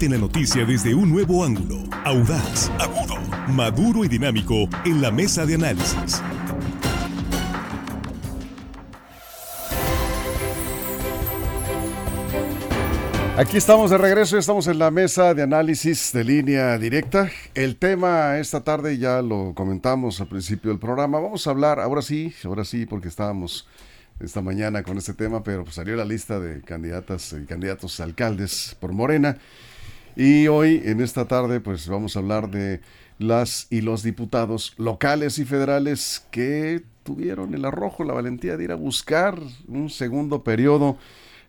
En la noticia desde un nuevo ángulo, audaz, agudo, maduro y dinámico en la mesa de análisis. Aquí estamos de regreso, estamos en la mesa de análisis de línea directa. El tema esta tarde ya lo comentamos al principio del programa. Vamos a hablar, ahora sí, ahora sí, porque estábamos esta mañana con este tema, pero pues salió la lista de candidatas y candidatos alcaldes por Morena. Y hoy, en esta tarde, pues vamos a hablar de las y los diputados locales y federales que tuvieron el arrojo, la valentía de ir a buscar un segundo periodo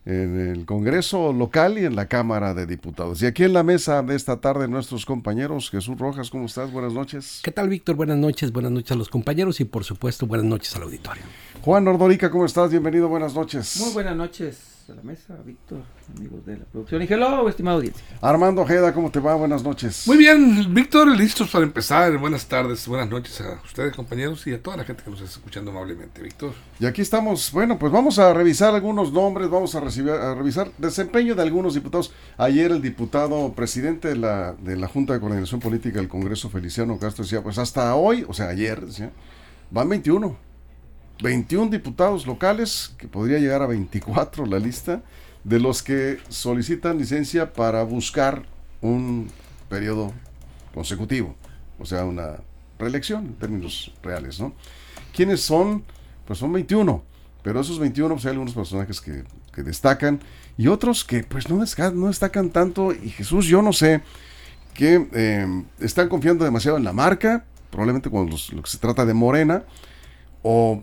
en el Congreso local y en la Cámara de Diputados. Y aquí en la mesa de esta tarde nuestros compañeros, Jesús Rojas, ¿cómo estás? Buenas noches. ¿Qué tal, Víctor? Buenas noches, buenas noches a los compañeros y por supuesto buenas noches al auditorio. Juan Ordorica, ¿cómo estás? Bienvenido, buenas noches. Muy buenas noches a la mesa, Víctor, amigos de la producción. Y hello, estimado audiencia. Armando Ojeda, ¿cómo te va? Buenas noches. Muy bien, Víctor, listos para empezar. Buenas tardes, buenas noches a ustedes, compañeros, y a toda la gente que nos está escuchando amablemente, Víctor. Y aquí estamos, bueno, pues vamos a revisar algunos nombres, vamos a, recibir, a revisar desempeño de algunos diputados. Ayer el diputado presidente de la, de la Junta de Coordinación Política del Congreso, Feliciano Castro, decía, pues hasta hoy, o sea, ayer, decía, van 21 21 diputados locales, que podría llegar a 24 la lista, de los que solicitan licencia para buscar un periodo consecutivo, o sea, una reelección en términos reales, ¿no? ¿Quiénes son? Pues son 21, pero esos 21 pues hay algunos personajes que, destacan y otros que pues no, destacan, tanto y Jesús, yo no sé, que eh, están confiando demasiado en la marca, probablemente cuando lo que se trata de Morena, o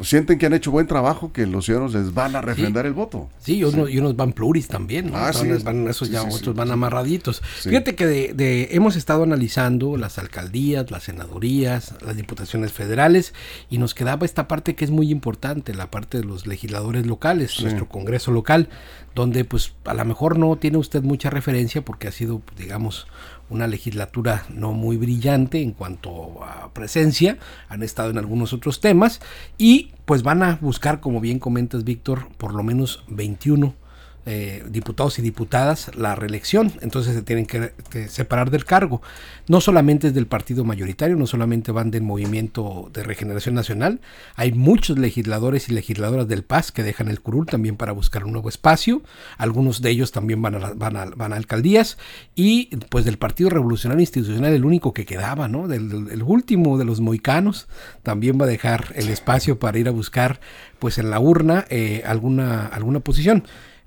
sienten que han hecho buen trabajo, que los ciudadanos les van a refrendar el voto. Sí, y unos, y unos, van pluris también, ¿no? Ah, sí. van, esos ya otros van amarraditos. Fíjate que de, de, hemos estado analizando las alcaldías, las senadurías, las diputaciones federales, y nos quedaba esta parte que es muy importante, la parte de los legisladores locales, nuestro Congreso local, donde pues a lo mejor no tiene usted mucha referencia porque ha sido, digamos, una legislatura no muy brillante en cuanto a presencia, han estado en algunos otros temas y pues van a buscar, como bien comentas Víctor, por lo menos 21 eh, diputados y diputadas la reelección, entonces se tienen que, separar del cargo. No solamente es del partido mayoritario, no solamente van del movimiento de regeneración nacional, hay muchos legisladores y legisladoras del PAS que dejan el curul también para buscar un nuevo espacio, algunos de ellos también van a, van van a alcaldías. Y pues del Partido Revolucionario Institucional el único que quedaba, ¿no? Del, del el último de los moicanos también va a dejar el espacio para ir a buscar pues en la urna eh, alguna, alguna posición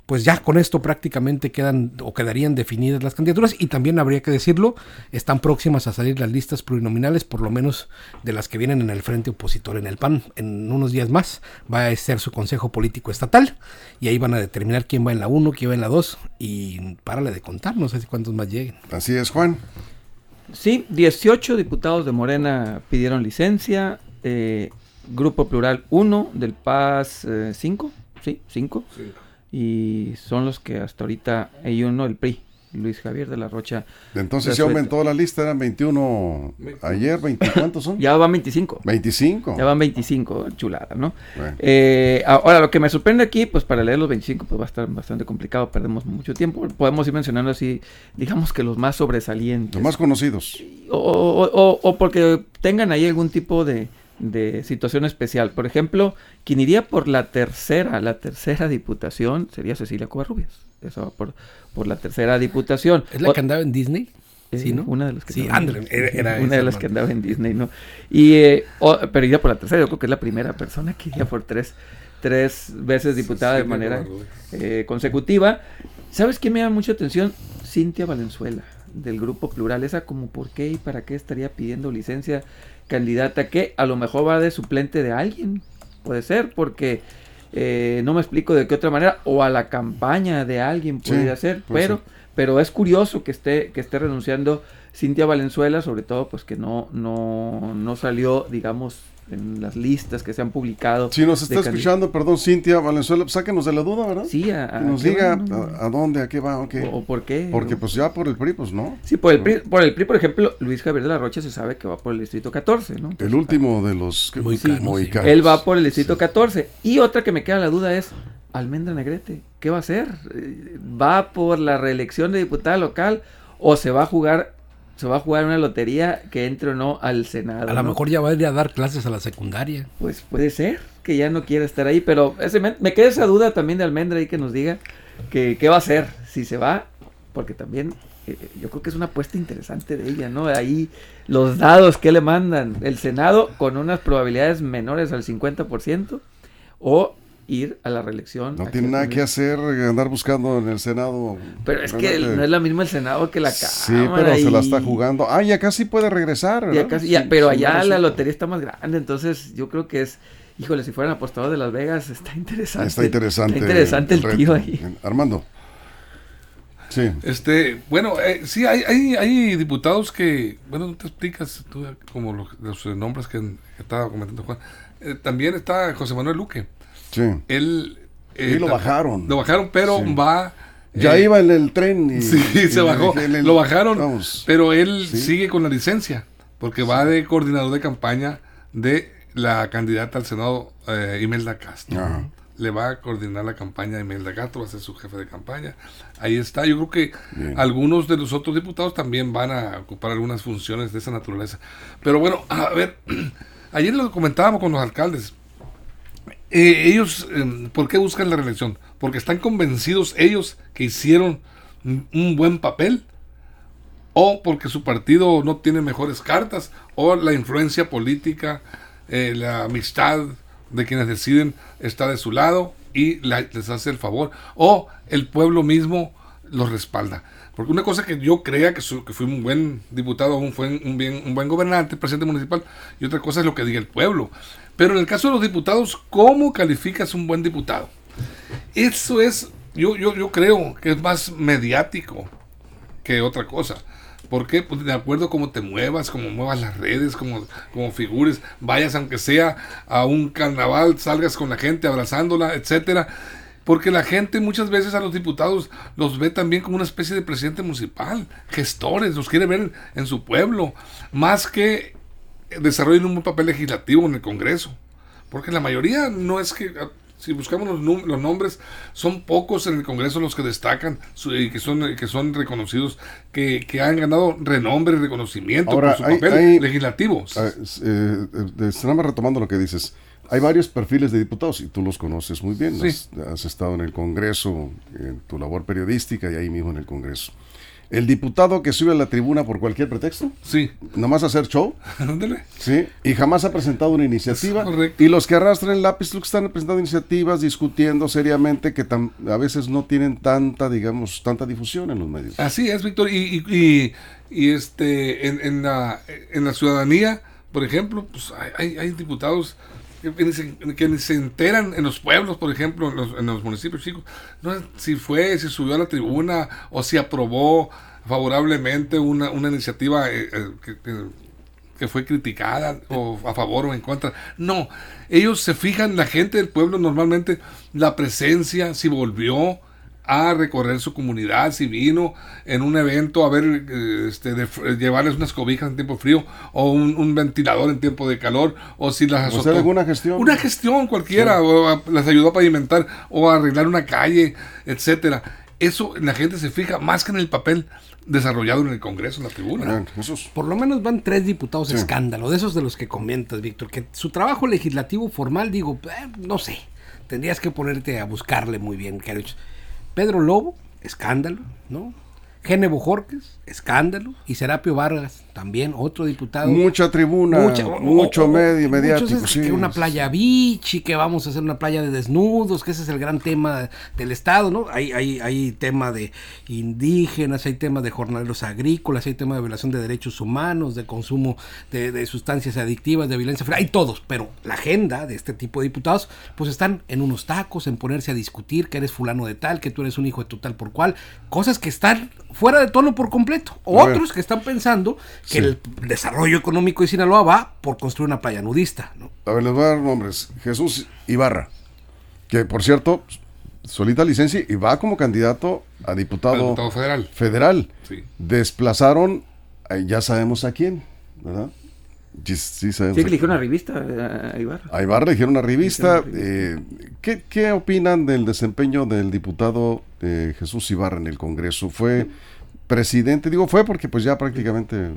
pues ya con esto prácticamente quedan o quedarían definidas las candidaturas y también habría que decirlo, están próximas a salir las listas plurinominales, por lo menos de las que vienen en el frente opositor en el PAN. En unos días más va a ser su consejo político estatal y ahí van a determinar quién va en la 1, quién va en la 2 y párale de contar, no sé si cuántos más lleguen. Así es, Juan. Sí, 18 diputados de Morena pidieron licencia, eh, Grupo Plural 1, del PAS 5, eh, sí, 5. Sí y son los que hasta ahorita hay uno, el PRI, Luis Javier de la Rocha. Entonces se aumentó la lista, eran 21 ayer, 20, ¿cuántos son? ya van 25. 25. Ya van 25, chulada, ¿no? Bueno. Eh, ahora, lo que me sorprende aquí, pues para leer los 25, pues va a estar bastante complicado, perdemos mucho tiempo. Podemos ir mencionando así, digamos que los más sobresalientes. Los más conocidos. O, o, o, o porque tengan ahí algún tipo de, de situación especial. Por ejemplo, quien iría por la tercera, la tercera diputación sería Cecilia Covarrubias. Eso por, por la tercera diputación. ¿Es la o, que andaba en Disney? Sí, ¿no? Una de las que sí, andaba André, era, era una de las que andaba en Disney, ¿no? Y, eh, o, pero iría por la tercera, yo creo que es la primera persona que iría por tres, tres veces diputada sí, sí, de manera eh, consecutiva. ¿Sabes qué me llama mucha atención? Cintia Valenzuela, del Grupo Plural. Esa como por qué y para qué estaría pidiendo licencia candidata que a lo mejor va de suplente de alguien. Puede ser, porque eh, no me explico de qué otra manera, o a la campaña de alguien podría sí, ser, pero, pero es curioso que esté, que esté renunciando Cintia Valenzuela, sobre todo pues que no, no, no salió, digamos, en las listas que se han publicado. Si nos está escuchando, perdón, Cintia Valenzuela, pues sáquenos de la duda, ¿verdad? Sí, a, que nos diga a, a, dónde, a qué va, okay. o, o, por qué. Porque pues ya por el PRI, pues no. Sí, por el, PRI, por el PRI, por ejemplo, Luis Javier de la Rocha se sabe que va por el distrito 14, ¿no? Entonces, el último de los moicanos. Sí, Él va por el distrito sí. 14. Y otra que me queda la duda es, Almendra Negrete. ¿Qué va a hacer? Eh, ¿Va por la reelección de diputada local o se va a jugar se va a jugar una lotería que entre o no al Senado? A lo mejor ya va a ir a dar clases a la secundaria. Pues puede ser que ya no quiera estar ahí, pero ese, me, queda esa duda también de Almendra ahí que nos diga que, qué va a hacer si se va, porque también eh, yo creo que es una apuesta interesante de ella, ¿no? Ahí los dados que le mandan el Senado con unas probabilidades menores al 50% o ir a la reelección. No tiene nada que hacer, andar buscando en el Senado. Pero es que no es la misma el Senado que la Cámara. Sí, pero se la está jugando. Ah, ya casi puede regresar. Ya casi, pero allá la lotería está más grande, entonces yo creo que es... Híjole, si fueran apostadores de Las Vegas, está interesante. Está interesante. Está interesante el, tío ahí. Armando. Sí. Este, bueno, eh, sí, hay, hay, hay, diputados que, bueno, no te explicas tú como los, nombres que, estaba comentando Juan. Eh, también está José Manuel Luque. Sí. Él. Eh, lo bajaron. Lo bajaron, pero va. Ya eh, iba en el tren y. Sí, se bajó. lo bajaron, pero él sigue con la licencia, porque va de coordinador de campaña de la candidata al Senado, eh, Imelda Castro. Le va a coordinar la campaña de Imelda Castro, va a ser su jefe de campaña. Ahí está. Yo creo que algunos de los otros diputados también van a ocupar algunas funciones de esa naturaleza. Pero bueno, a ver, ayer lo comentábamos con los alcaldes eh, ellos, em, ¿por qué buscan la reelección? Porque están convencidos ellos que hicieron un buen papel o porque su partido no tiene mejores cartas o la influencia política, eh, la amistad de quienes deciden está de su lado y les hace el favor o el pueblo mismo los respalda. Porque una cosa que yo crea que, que fui un buen diputado, un, fue un, buen gobernante, presidente municipal, y otra cosa es lo que diga el pueblo. Pero en el caso de los diputados, ¿cómo calificas un buen diputado? Eso es, yo, yo, yo creo que es más mediático que otra cosa. ¿Por qué? Pues de acuerdo a cómo te muevas, cómo muevas las redes, como, como figures, vayas aunque sea a un carnaval, salgas con la gente abrazándola, etcétera. Porque la gente muchas veces a los diputados los ve también como una especie de presidente municipal, gestores, los quiere ver en su pueblo, más que desarrollen un papel legislativo en el Congreso. Porque la mayoría no es que, ah, si buscamos los, los nombres, son pocos en el Congreso los que destacan y que son, que son reconocidos, que, que han ganado renombre y reconocimiento por su papel legislativo. Eh, eh retomando lo que dices. Hay varios perfiles de diputados y tú los conoces muy bien. has, estado en el Congreso, en tu labor periodística y ahí mismo en el Congreso. El diputado que sube a la tribuna por cualquier pretexto. Sí. Nomás hacer show. Ándale. Sí. Y jamás ha presentado una iniciativa. Y los que arrastran el lápiz, los que están presentando iniciativas, discutiendo seriamente, que a veces no tienen tanta, digamos, tanta difusión en los medios. Así es, Víctor. Y, y, este, en, la, en la ciudadanía, por ejemplo, pues hay, hay diputados que, ni se enteran en los pueblos, por ejemplo, en los, municipios chicos, no si fue, si subió a la tribuna o si aprobó favorablemente una, una iniciativa eh, eh, que, que, fue criticada o a favor o en contra. No, ellos se fijan, la gente del pueblo normalmente, la presencia, si volvió, a recorrer su comunidad, si vino en un evento a ver, eh, este, llevarles unas cobijas en tiempo frío o un, ventilador en tiempo de calor, o si las azotó. alguna gestión? Una gestión cualquiera, o las ayudó a pavimentar o a arreglar una calle, etcétera. Eso la gente se fija más que en el papel desarrollado en el Congreso, en la tribuna. Por lo menos van tres diputados escándalo, de esos de los que comentas, Víctor, que su trabajo legislativo formal, digo, eh, no sé, tendrías que ponerte a buscarle muy bien, Pedro Lobo, escándalo, ¿no? Gene Bojorques, escándalo, y Serapio Vargas, también otro diputado. Mucha tribuna, mucho medio, mediático. que una playa beach que vamos a hacer una playa de desnudos, que ese es el gran tema del Estado, ¿no? Hay, hay, hay tema de indígenas, hay tema de jornaleros agrícolas, hay tema de violación de derechos humanos, de consumo de, sustancias adictivas, de violencia, hay todos, pero la agenda de este tipo de diputados, pues están en unos tacos, en ponerse a discutir que eres fulano de tal, que tú eres un hijo de tu tal por cual, cosas que están fuera de tono por completo. Otros que están pensando que el desarrollo económico de Sinaloa va por construir una playa nudista. ¿no? A ver, les voy a dar nombres. Jesús Ibarra, que por cierto, solita licencia y va como candidato a diputado, federal. federal. Desplazaron, eh, ya sabemos a quién, ¿verdad? Sí, sí, sí que eligió una revista a Ibarra. A Ibarra le dijeron una revista. Eh, ¿qué, ¿qué, opinan del desempeño del diputado eh, Jesús Ibarra en el Congreso? Fue presidente, digo fue porque pues ya prácticamente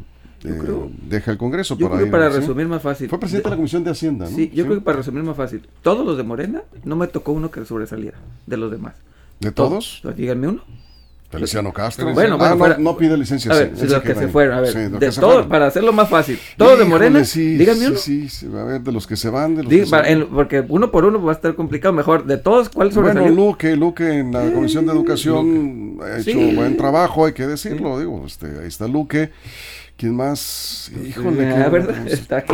eh, deja el Congreso. Yo creo que para resumir más fácil. Fue presidente de, la Comisión de Hacienda, ¿no? Sí, yo creo que para resumir más fácil. Todos los de Morena, no me tocó uno que sobresaliera de los demás. ¿De todos? todos. Díganme uno. Feliciano Castro. Bueno, ah, no, no, pide licencia. A ver, sí, los que, se fueron. A ver, de todo, para hacerlo más fácil. Todos de Morena, sí, díganme uno. Sí, sí, a ver, de los que se van. De los que se en, porque uno por uno va a estar complicado. Mejor, de todos, ¿cuál sobresalió? Bueno, Luque, Luque en la Comisión de Educación ha hecho buen trabajo, hay que decirlo. Digo, este, ahí está Luque. ¿Quién más? Híjole. La verdad, está,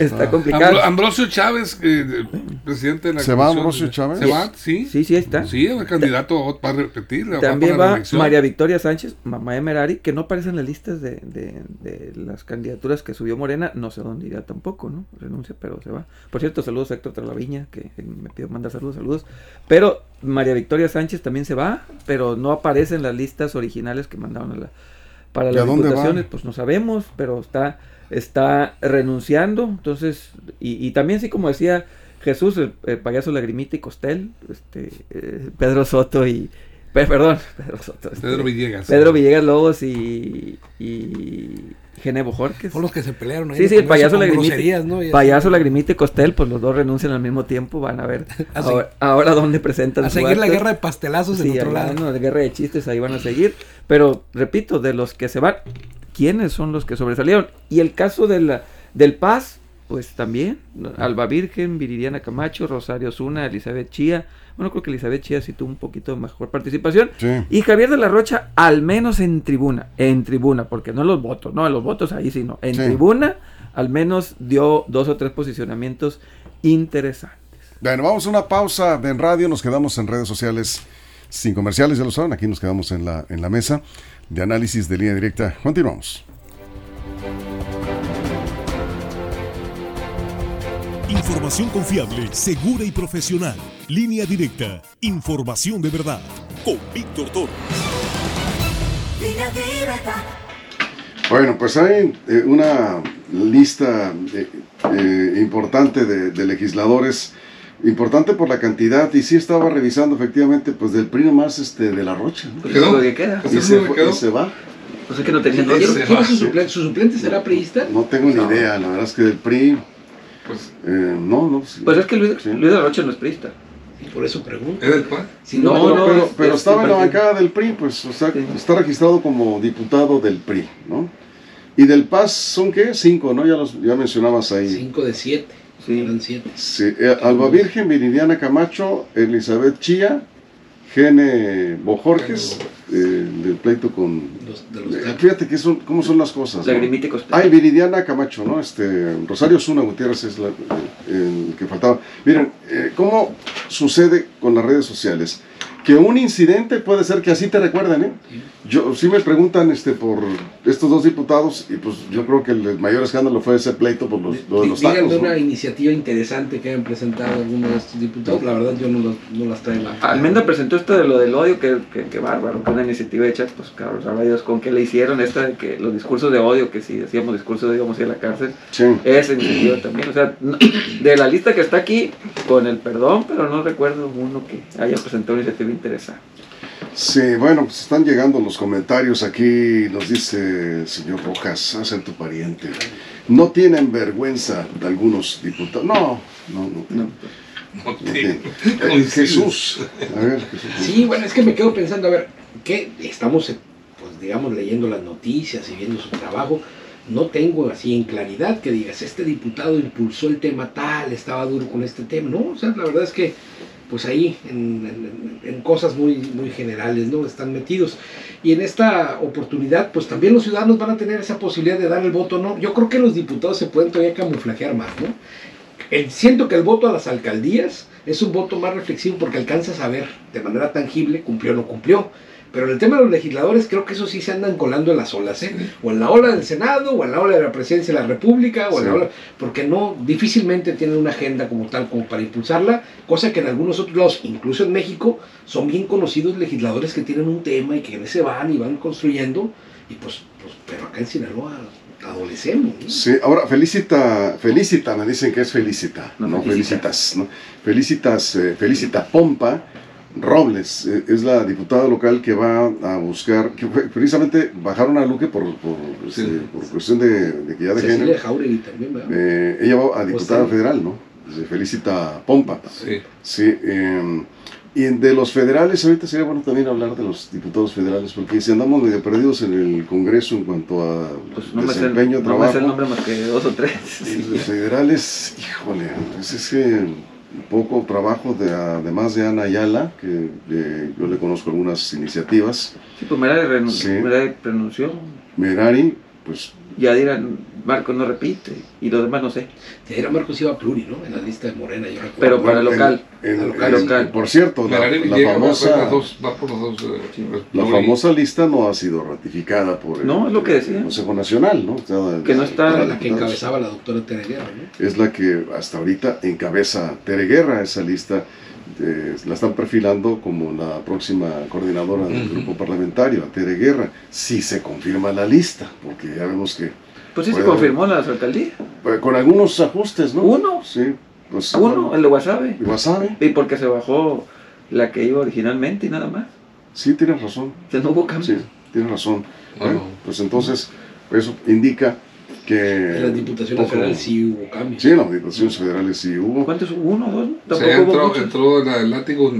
está, complicado. Ambrosio Chávez, eh, presidente de la ¿Se va Ambrosio Chávez? ¿Se va? Sí. Sí, sí está. Sí, es el candidato para repetir. También va, María Victoria Sánchez, mamá de Merari, que no aparece en las listas de, de, de, las candidaturas que subió Morena. No sé dónde irá tampoco, ¿no? Renuncia, pero se va. Por cierto, saludos a Héctor Tralaviña, que me pidió mandar saludos, saludos. Pero María Victoria Sánchez también se va, pero no aparece en las listas originales que mandaron a la para las diputaciones, pues no sabemos, pero está, está renunciando. Entonces, y, también sí, como decía Jesús, el, payaso Lagrimita y Costel, este, eh, Pedro Soto y, perdón, Pedro Soto. Este, Pedro Villegas. Pedro Villegas Lobos y, y Genevo Jorges. Son los que se pelearon ahí. Sí, sí, el payaso Lagrimita. ¿no? Payaso Lagrimita y Costel, pues los dos renuncian al mismo tiempo. Van a ver ahora, ahora, dónde presentan. A seguir la guerra de pastelazos sí, otro lado. No, la guerra de chistes ahí van a seguir. Pero, repito, de los que se van, ¿quiénes son los que sobresalieron? Y el caso de la, del Paz, pues también, Alba Virgen, Viridiana Camacho, Rosario Zuna, Elizabeth Chía, bueno, creo que Elizabeth Chía sí tuvo un poquito mejor participación, y Javier de la Rocha, al menos en tribuna, en tribuna, porque no los votos, no, los votos ahí sí no, en tribuna, al menos dio dos o tres posicionamientos interesantes. Bueno, vamos a una pausa en radio, nos quedamos en redes sociales sin comerciales, ya lo saben, aquí nos quedamos en la, en la mesa de análisis de línea directa. Continuamos. Información confiable, segura y profesional. Línea directa. Información de verdad. Con Víctor Toro. Bueno, pues hay eh, una lista eh, eh, importante de legisladores Importante por la cantidad, y sí estaba revisando efectivamente, pues del primo más este de la Rocha. Pues ¿Quedó? que queda. Y, se, y se va. Pues es que no tenía ¿Quién, es su suplente? ¿Su suplente será priista? No tengo ni idea, la verdad es que del PRI. Pues, eh, no, no. Pues es que Luis, Luis de la Rocha no es priista. por eso pregunto. ¿Es del PAN? no, no, pero, pero, estaba en la bancada del PRI, pues, o sea, está registrado como diputado del PRI, ¿no? Y del PAS son qué? Cinco, ¿no? Ya los ya mencionabas ahí. Cinco de siete. Sí. Sí, eh, Alba Virgen, Viridiana Camacho, Elizabeth Chía, Gene Bojorges, eh, del pleito con... Eh, fíjate que son, cómo son las cosas. Ay, Viridiana Camacho, ¿no? Este, Rosario Zuna Gutiérrez es la, el que faltaba. Miren, ¿cómo sucede con las redes sociales? Que un incidente puede ser que así te recuerden, ¿eh? Yo, sí me preguntan este, por estos dos diputados y pues yo creo que el mayor escándalo fue ese pleito por los, de los tacos. de una iniciativa interesante que han presentado algunos de estos diputados, la verdad yo no, no las traigo. Almenda presentó esto de lo del odio, que, que, bárbaro, que una iniciativa hecha, pues cabrón, sabrá Dios con qué le hicieron, esta de que los discursos de odio, que si decíamos discursos de odio vamos a ir a la cárcel, sí. esa iniciativa también, o sea, de la lista que está aquí, con el perdón, pero no recuerdo uno que haya presentado una iniciativa interesante. Sí, bueno, pues están llegando los comentarios aquí, nos dice el señor Rojas, a ser tu pariente. No tienen vergüenza de algunos diputados. No, no, no. no. no Jesús. A ver, Jesús. Sí, bueno, es que me quedo pensando, a ver, ¿qué estamos, pues digamos, leyendo las noticias y viendo su trabajo? No tengo así en claridad que digas, este diputado impulsó el tema tal, estaba duro con este tema. No, o sea, la verdad es que pues ahí en, cosas muy, muy generales, ¿no? Están metidos. Y en esta oportunidad, pues también los ciudadanos van a tener esa posibilidad de dar el voto, ¿no? Yo creo que los diputados se pueden todavía camuflajear más, ¿no? siento que el voto a las alcaldías es un voto más reflexivo porque alcanza a saber de manera tangible cumplió o no cumplió. Pero en el tema de los legisladores, creo que eso sí se andan colando en las olas, ¿eh? O en la ola del Senado, o en la ola de la presidencia de la República, o en la ola. Porque no, difícilmente tienen una agenda como tal, como para impulsarla, cosa que en algunos otros lados, incluso en México, son bien conocidos legisladores que tienen un tema y que se van y van construyendo. Y pues, pues pero acá en Sinaloa, ¿a adolecemos. Sí, ahora felicita, felicita, me dicen que es felicita, no, felicitas, ¿no? Felicitas, eh, felicita Pompa Robles, eh, es la diputada local que va a buscar, que precisamente bajaron a Luque por, por, este, cuestión de, de que ya de género. también, eh, ella va a diputada federal, ¿no? Se felicita Pompa. Sí. Sí. Eh, y de los federales, ahorita sería bueno también hablar de los diputados federales, porque si andamos medio perdidos en el Congreso en cuanto a pues no desempeño, me trabajo. No me el nombre más que dos o tres. Los federales, híjole, pues es que poco trabajo, de, además de Ana Ayala, que yo le conozco algunas iniciativas. Sí, pues Merari, renunció. Merari, pues ya dirán, Marcos no repite, y los demás no sé. Yadira Marcos iba a pluri, ¿no? En la lista de Morena, yo recuerdo. Pero para local. local, Por cierto, la, famosa, la famosa lista no ha sido ratificada por el, no, es lo que decía. Consejo Nacional, ¿no? que no está... La que encabezaba la doctora Tere Guerra, ¿no? Es la que hasta ahorita encabeza Tere Guerra, esa lista la están perfilando como la próxima coordinadora del grupo parlamentario, a Tere Guerra, si se confirma la lista, porque ya vemos que... Pues sí se confirmó la alcaldía. Pues, con algunos ajustes, ¿no? Uno. Sí. Pues, Uno, el de Guasave. Guasave. Y porque se bajó la que iba originalmente y nada más. Sí, tienes razón. Ya no hubo cambio. Sí, tienes razón. pues entonces, eso indica que... En las diputaciones federales sí hubo cambios. Sí, en las diputaciones federales sí hubo. ¿Cuántos? ¿Uno o dos? ¿Tampoco entró, entró el látigo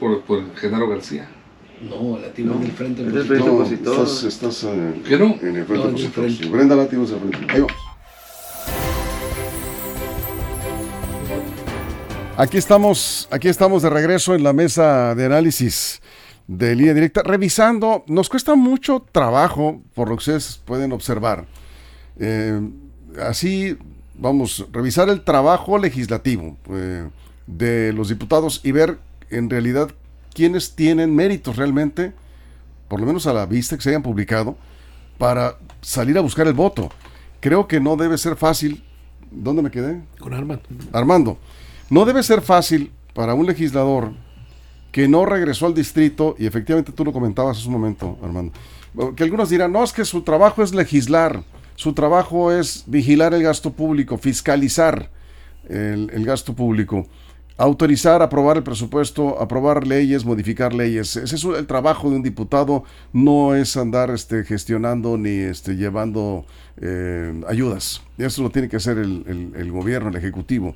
por, por Genaro García. No, el látigo no, del frente. Es del frente no, Estás, estás en, ¿Qué no? en el frente no, opositor. Brenda Látigo es el frente. Ahí vamos. Aquí estamos, aquí estamos de regreso en la mesa de análisis de línea directa, revisando, nos cuesta mucho trabajo, por lo que ustedes pueden observar, eh, así, vamos, revisar el trabajo legislativo eh, de los diputados y ver en realidad quiénes tienen méritos realmente, por lo menos a la vista que se hayan publicado, para salir a buscar el voto. Creo que no debe ser fácil. ¿Dónde me quedé? Con Armando. Armando. No debe ser fácil para un legislador que no regresó al distrito, y efectivamente tú lo comentabas hace un momento, Armando, que algunos dirán, no, es que su trabajo es legislar su trabajo es vigilar el gasto público, fiscalizar el, gasto público, autorizar, aprobar el presupuesto, aprobar leyes, modificar leyes. Ese es el trabajo de un diputado, no es andar este, gestionando ni este, llevando eh, ayudas. Eso lo tiene que hacer el, el gobierno, el ejecutivo.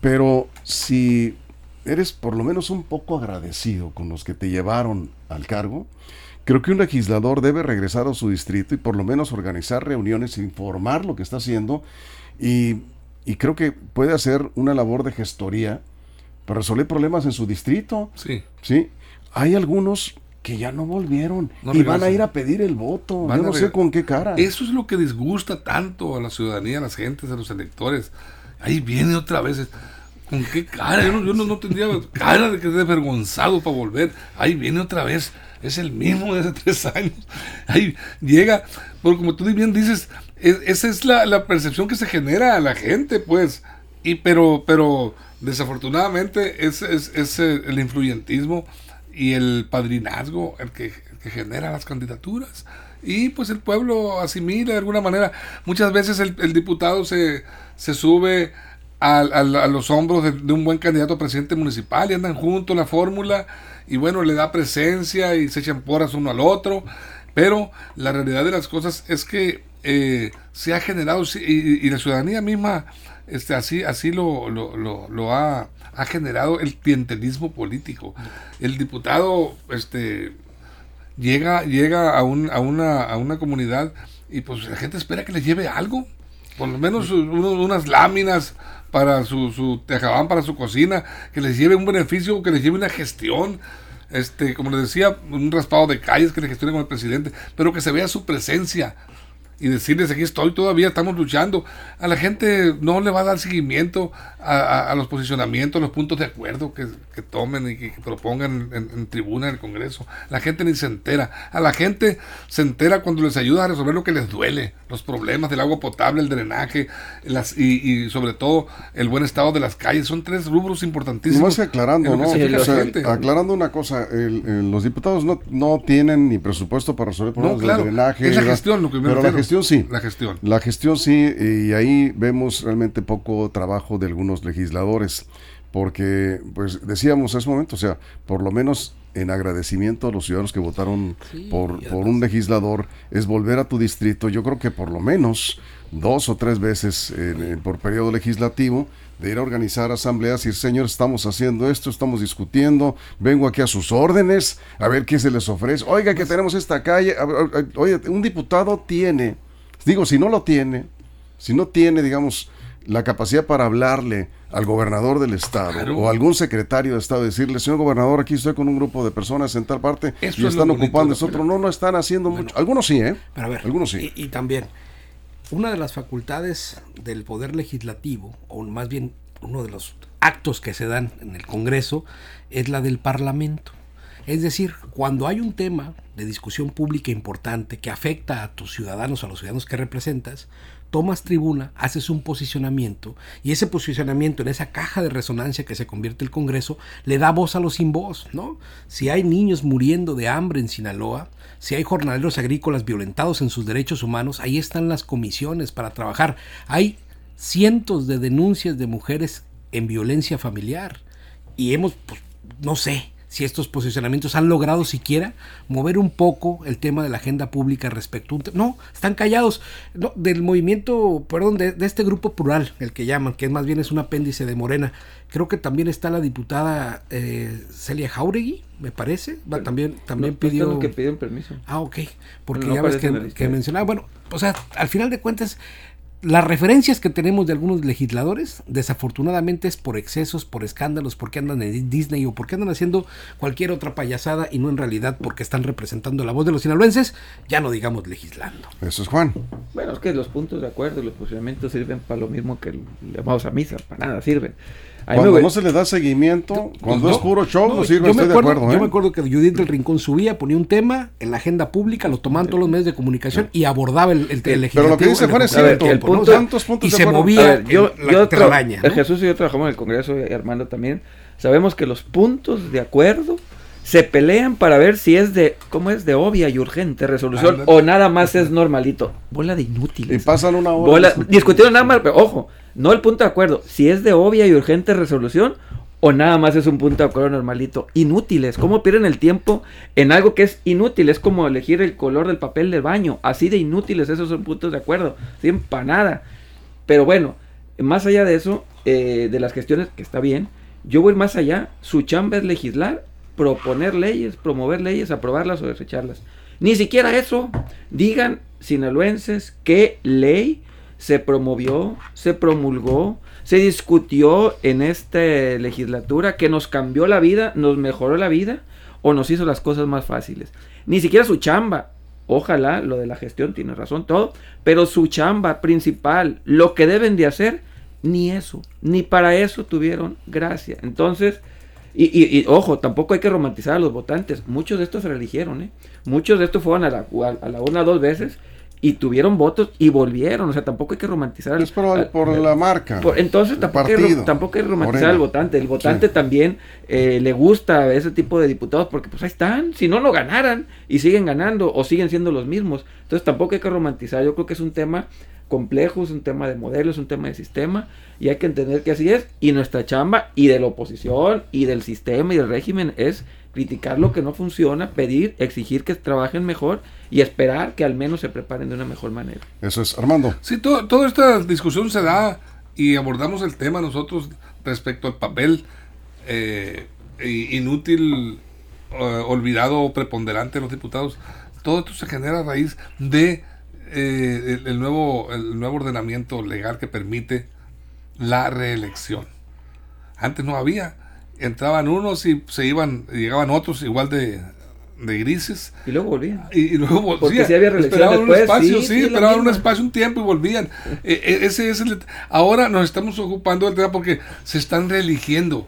Pero si eres por lo menos un poco agradecido con los que te llevaron al cargo, Creo que un legislador debe regresar a su distrito y por lo menos organizar reuniones, informar lo que está haciendo y, creo que puede hacer una labor de gestoría para resolver problemas en su distrito. Sí. Sí. Hay algunos que ya no volvieron y van a ir a pedir el voto. Yo no sé con qué cara. Eso es lo que disgusta tanto a la ciudadanía, a las gentes, a los electores. Ahí viene otra vez. ¿Con qué cara? Yo no, no, tendría cara de que esté avergonzado para volver. Ahí viene otra vez es el mismo de hace tres años. Ahí llega, porque como tú bien dices, esa es la, percepción que se genera a la gente, pues. Y pero, pero desafortunadamente es, es, el influyentismo y el padrinazgo el que, genera las candidaturas. Y pues el pueblo asimila de alguna manera. Muchas veces el, diputado se, se sube a, los hombros de, un buen candidato a presidente municipal y andan juntos la fórmula y bueno, le da presencia y se echan porras uno al otro, pero la realidad de las cosas es que eh, se ha generado y, la ciudadanía misma este, así, así lo, lo, lo, ha, ha, generado el clientelismo político. El diputado este, llega, llega a, un, a, una, a una comunidad y pues la gente espera que le lleve algo, por lo menos unas láminas para su, su tejabán, para su cocina, que les lleve un beneficio, que les lleve una gestión, este, como les decía, un raspado de calles que le gestione con el presidente, pero que se vea su presencia, y decirles aquí estoy todavía, estamos luchando. A la gente no le va a dar seguimiento a, los posicionamientos, a los puntos de acuerdo que, tomen y que, propongan en, tribuna en el Congreso. La gente ni se entera. A la gente se entera cuando les ayuda a resolver lo que les duele, los problemas del agua potable, el drenaje las, y, sobre todo el buen estado de las calles. Son tres rubros importantísimos. aclarando, ¿no? aclarando una cosa, los diputados no, no tienen ni presupuesto para resolver problemas del drenaje. Es la gestión lo que me gestión sí. La gestión. La gestión sí, y ahí vemos realmente poco trabajo de algunos legisladores, porque, pues decíamos hace un momento, o sea, por lo menos en agradecimiento a los ciudadanos que votaron por, por un legislador, es volver a tu distrito, yo creo que por lo menos dos o tres veces por periodo legislativo, de ir a organizar asambleas y decir, señor, estamos haciendo esto, estamos discutiendo, vengo aquí a sus órdenes, a ver qué se les ofrece. Oiga, que tenemos esta calle. Oye, un diputado tiene, digo, si no lo tiene, si no tiene, digamos, la capacidad para hablarle al gobernador del estado o algún secretario de estado, decirle, señor gobernador, aquí estoy con un grupo de personas en tal parte y están ocupando eso otro. No, no están haciendo mucho. Algunos sí, ¿eh? Pero a ver, Algunos sí. y también una de las facultades del poder legislativo, o más bien uno de los actos que se dan en el Congreso, es la del Parlamento. Es decir, cuando hay un tema de discusión pública importante que afecta a tus ciudadanos, a los ciudadanos que representas, tomas tribuna, haces un posicionamiento y ese posicionamiento en esa caja de resonancia que se convierte el Congreso le da voz a los sin voz, ¿no? Si hay niños muriendo de hambre en Sinaloa, si hay jornaleros agrícolas violentados en sus derechos humanos, ahí están las comisiones para trabajar. Hay cientos de denuncias de mujeres en violencia familiar y hemos, pues, no sé, si estos posicionamientos han logrado siquiera mover un poco el tema de la agenda pública respecto a un No, están callados. No, del movimiento, perdón, de, este grupo plural, el que llaman, que más bien es un apéndice de Morena. Creo que también está la diputada eh, Celia Jauregui, me parece. Va, también también pidió... que pidieron permiso. Ah, ok. Porque ya ves que, que mencionaba, bueno, o sea, al final de cuentas las referencias que tenemos de algunos legisladores, desafortunadamente es por excesos, por escándalos, porque andan en Disney o porque andan haciendo cualquier otra payasada y no en realidad porque están representando la voz de los sinaloenses, ya no digamos legislando. Eso es Juan. Bueno, es que los puntos de acuerdo y los posicionamientos sirven para lo mismo que llamamos a misa, para nada sirven. Cuando no se le da seguimiento, cuando es puro show, no, sirve, estoy de acuerdo. Yo ¿eh? me acuerdo que Judith del Rincón subía, ponía un tema en la agenda pública, lo tomaban todos los medios de comunicación y abordaba el, el, el Pero lo que dice Juan es cierto. el punto, y se movía yo, yo Jesús y yo trabajamos en el Congreso, y Armando también. Sabemos que los puntos de acuerdo se pelean para ver si es de, ¿cómo es? De obvia y urgente resolución o nada más es normalito. Bola de inútiles. Y pasan una hora. discutieron nada más, pero ojo, no el punto de acuerdo, si es de obvia y urgente resolución o nada más es un punto de acuerdo normalito. Inútiles, ¿cómo pierden el tiempo en algo que es inútil? Es como elegir el color del papel del baño, así de inútiles, esos son puntos de acuerdo, sin para nada. Pero bueno, más allá de eso, eh, de las gestiones, que está bien, yo voy más allá, su chamba es legislar, proponer leyes, promover leyes, aprobarlas o desecharlas. Ni siquiera eso, digan sinaloenses qué ley se promovió, se promulgó, se discutió en esta legislatura que nos cambió la vida, nos mejoró la vida o nos hizo las cosas más fáciles. Ni siquiera su chamba. Ojalá lo de la gestión tiene razón todo, pero su chamba principal, lo que deben de hacer, ni eso, ni para eso tuvieron gracia. Entonces, y, ojo, tampoco hay que romantizar a los votantes. Muchos de estos se religieron, ¿eh? Muchos de estos fueron a la, a la una dos veces y tuvieron votos y volvieron. O sea, tampoco hay que romantizar. Es por, por la marca. entonces tampoco, hay, tampoco hay que romantizar al votante. El votante también eh, le gusta ese tipo de diputados porque pues ahí están. Si no, no ganaran y siguen ganando o siguen siendo los mismos. Entonces tampoco hay que romantizar. Yo creo que es un tema complejo, es un tema de modelo, es un tema de sistema y hay que entender que así es. Y nuestra chamba y de la oposición y del sistema y del régimen es criticar lo que no funciona, pedir, exigir que trabajen mejor y esperar que al menos se preparen de una mejor manera. Eso es, Armando. Sí, toda esta discusión se da y abordamos el tema nosotros respecto al papel eh, inútil, eh, olvidado o preponderante de los diputados. Todo esto se genera a raíz de eh, el, nuevo, el nuevo ordenamiento legal que permite la reelección. Antes no había entraban unos y se iban, llegaban otros igual de, de grises. Y luego volvían. Y, luego volvían. Porque si había esperaban un espacio, sí, esperaban un espacio, un tiempo y volvían. E, e, ese es ahora nos estamos ocupando del tema porque se están reeligiendo.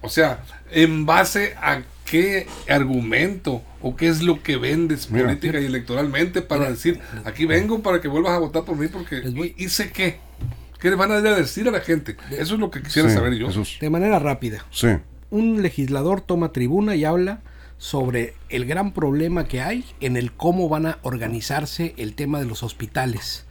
O sea, en base a qué argumento o qué es lo que vendes política y electoralmente para decir, aquí vengo para que vuelvas a votar por mí porque hice qué. ¿Qué le van a decir a la gente? Eso es lo que quisiera saber yo. De manera rápida. Sí. Un legislador toma tribuna y habla sobre el gran problema que hay en el cómo van a organizarse el tema de los hospitales.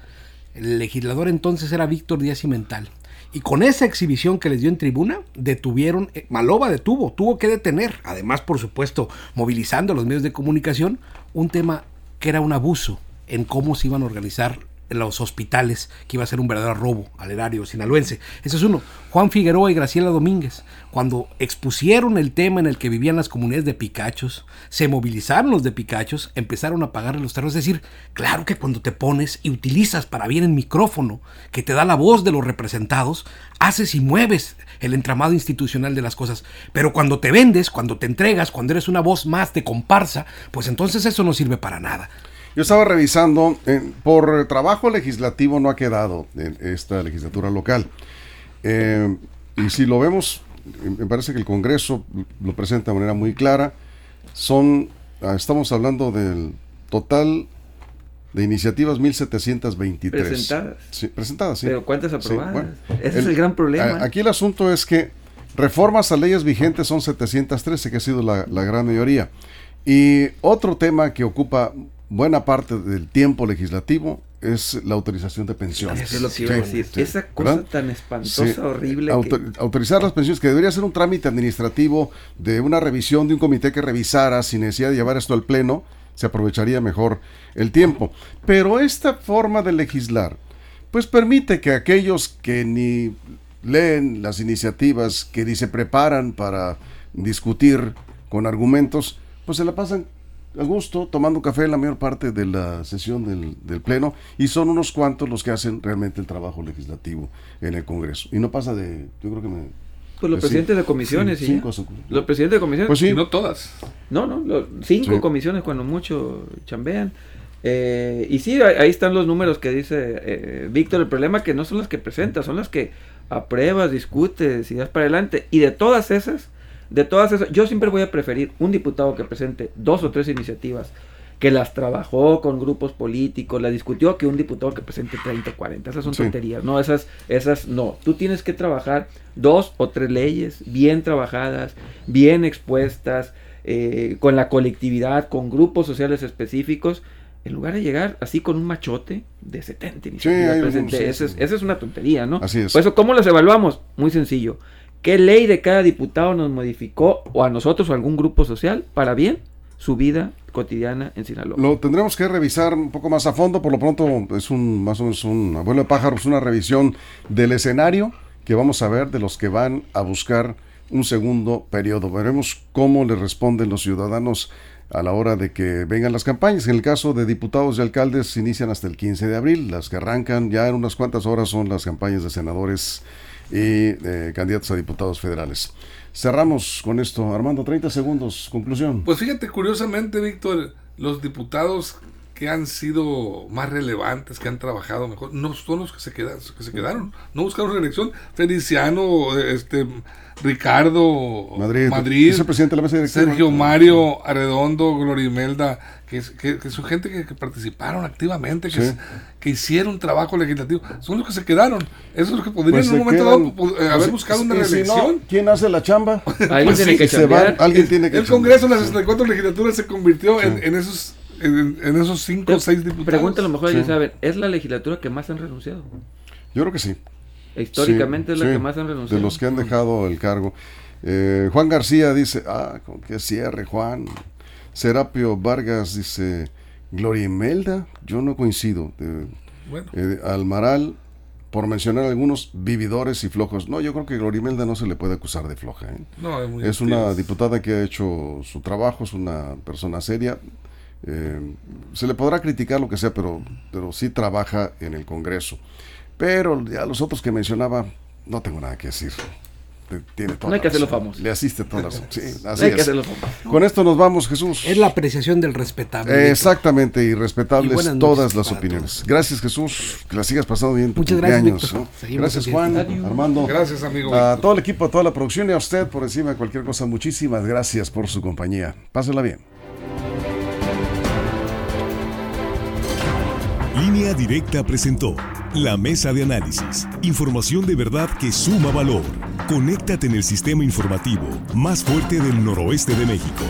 El legislador entonces era Víctor Díaz Cimental. Y con esa exhibición que les dio en tribuna, detuvieron, eh, Maloba detuvo, tuvo que detener, además por supuesto movilizando a los medios de comunicación, un tema que era un abuso en cómo se iban a organizar los hospitales, que iba a ser un verdadero robo al erario sinaloense. Ese es uno. Juan Figueroa y Graciela Domínguez, cuando expusieron el tema en el que vivían las comunidades de Picachos, se movilizaron los de Picachos, empezaron a pagar los terrenos. Es decir, claro que cuando te pones y utilizas para bien el micrófono que te da la voz de los representados, haces y mueves el entramado institucional de las cosas. Pero cuando te vendes, cuando te entregas, cuando eres una voz más de comparsa, pues entonces eso no sirve para nada. Yo estaba revisando, por trabajo legislativo no ha quedado en esta legislatura local. Eh, y si lo vemos, me parece que el Congreso lo presenta de manera muy clara. Son, ah, estamos hablando del total de iniciativas 1723. Presentadas. Sí, presentadas, sí. Pero ¿cuántas aprobadas? Ese es el gran problema. Aquí el asunto es que reformas a leyes vigentes son 713, que ha sido la, la gran mayoría. Y otro tema que ocupa buena parte del tiempo legislativo es la autorización de pensiones. Eso es lo que iba a decir. Esa cosa tan espantosa, horrible. Autorizar las pensiones, que debería ser un trámite administrativo de una revisión de un comité que revisara sin necesidad de llevar esto al Pleno, se aprovecharía mejor el tiempo. Pero esta forma de legislar, pues permite que aquellos que ni leen las iniciativas, que ni se preparan para discutir con argumentos, pues se la pasan a gusto, tomando café la mayor parte de la sesión del, Pleno, y son unos cuantos los que hacen realmente el trabajo legislativo en el Congreso. Y no pasa de, yo creo que me... Pues los presidentes de comisiones, sí, Los presidentes de comisiones. Pues sí. no todas. No, no, cinco comisiones cuando mucho chambean. Eh, y sí, ahí están los números que dice eh, Víctor. El problema es que no son las que presenta, son las que apruebas, discutes y das para adelante. Y de todas esas, de todas esas, yo siempre voy a preferir un diputado que presente dos o tres iniciativas, que las trabajó con grupos políticos, la discutió, que un diputado que presente 30 o 40. Esas son tonterías, no, esas, esas no. Tú tienes que trabajar dos o tres leyes bien trabajadas, bien expuestas, eh, con la colectividad, con grupos sociales específicos en lugar de llegar así con un machote de 70 iniciativas esa, es, una tontería, ¿no? Así es. Por eso, ¿cómo las evaluamos? Muy sencillo. ¿Qué ley de cada diputado nos modificó o a nosotros o a algún grupo social para bien su vida cotidiana en Sinaloa? Lo tendremos que revisar un poco más a fondo. Por lo pronto es un más o menos un abuelo de pájaros, una revisión del escenario que vamos a ver de los que van a buscar un segundo periodo. Veremos cómo le responden los ciudadanos a la hora de que vengan las campañas. En el caso de diputados y alcaldes se inician hasta el 15 de abril. Las que arrancan ya en unas cuantas horas son las campañas de senadores y eh, candidatos a diputados federales. Cerramos con esto. Armando, 30 segundos, conclusión. Pues fíjate, curiosamente, Víctor, los diputados que han sido más relevantes, que han trabajado mejor, no son los que se, quedan, que se quedaron, no buscaron reelección. Feliciano, este, Ricardo Madrid, Madrid presidente de la mesa Sergio Mario Arredondo, Glorimelda, que, que, que son gente que, participaron activamente, que, que hicieron trabajo legislativo, son los que se quedaron. Eso es lo que podrían pues en un momento dado pues, eh, haber buscado una reelección. ¿Quién hace la chamba? Alguien pues tiene que se Alguien tiene que El Congreso en las 64 legislaturas se convirtió en, en esos en, esos cinco o seis diputados. Pregunta a lo mejor ellos saben, ¿es la legislatura que más han renunciado? Yo creo que sí. Históricamente es la que más han renunciado. De los que han dejado el cargo. Eh, Juan García dice, ah, con qué cierre, Juan. Serapio Vargas dice, Gloria Imelda, yo no coincido. bueno. Eh, Almaral, por mencionar algunos vividores y flojos. No, yo creo que Gloria Imelda no se le puede acusar de floja. ¿eh? No, es, es una diputada que ha hecho su trabajo, es una persona seria. Eh, se le podrá criticar lo que sea, pero, pero sí trabaja en el Congreso. Pero ya los otros que mencionaba, no tengo nada que decir. Tiene no hay que hacerlo famoso. Le asiste todas las. Sí, así es. Con esto nos vamos, Jesús. Es la apreciación del respetable. exactamente, y respetables todas las opiniones. Gracias, Jesús. Que la sigas pasando bien. Muchas gracias. Gracias, Juan, Armando. Gracias, amigo. A todo el equipo, a toda la producción y a usted por encima de cualquier cosa. Muchísimas gracias por su compañía. Pásenla bien. Línea Directa presentó la mesa de análisis. Información de verdad que suma valor. Conéctate en el sistema informativo más fuerte del noroeste de México.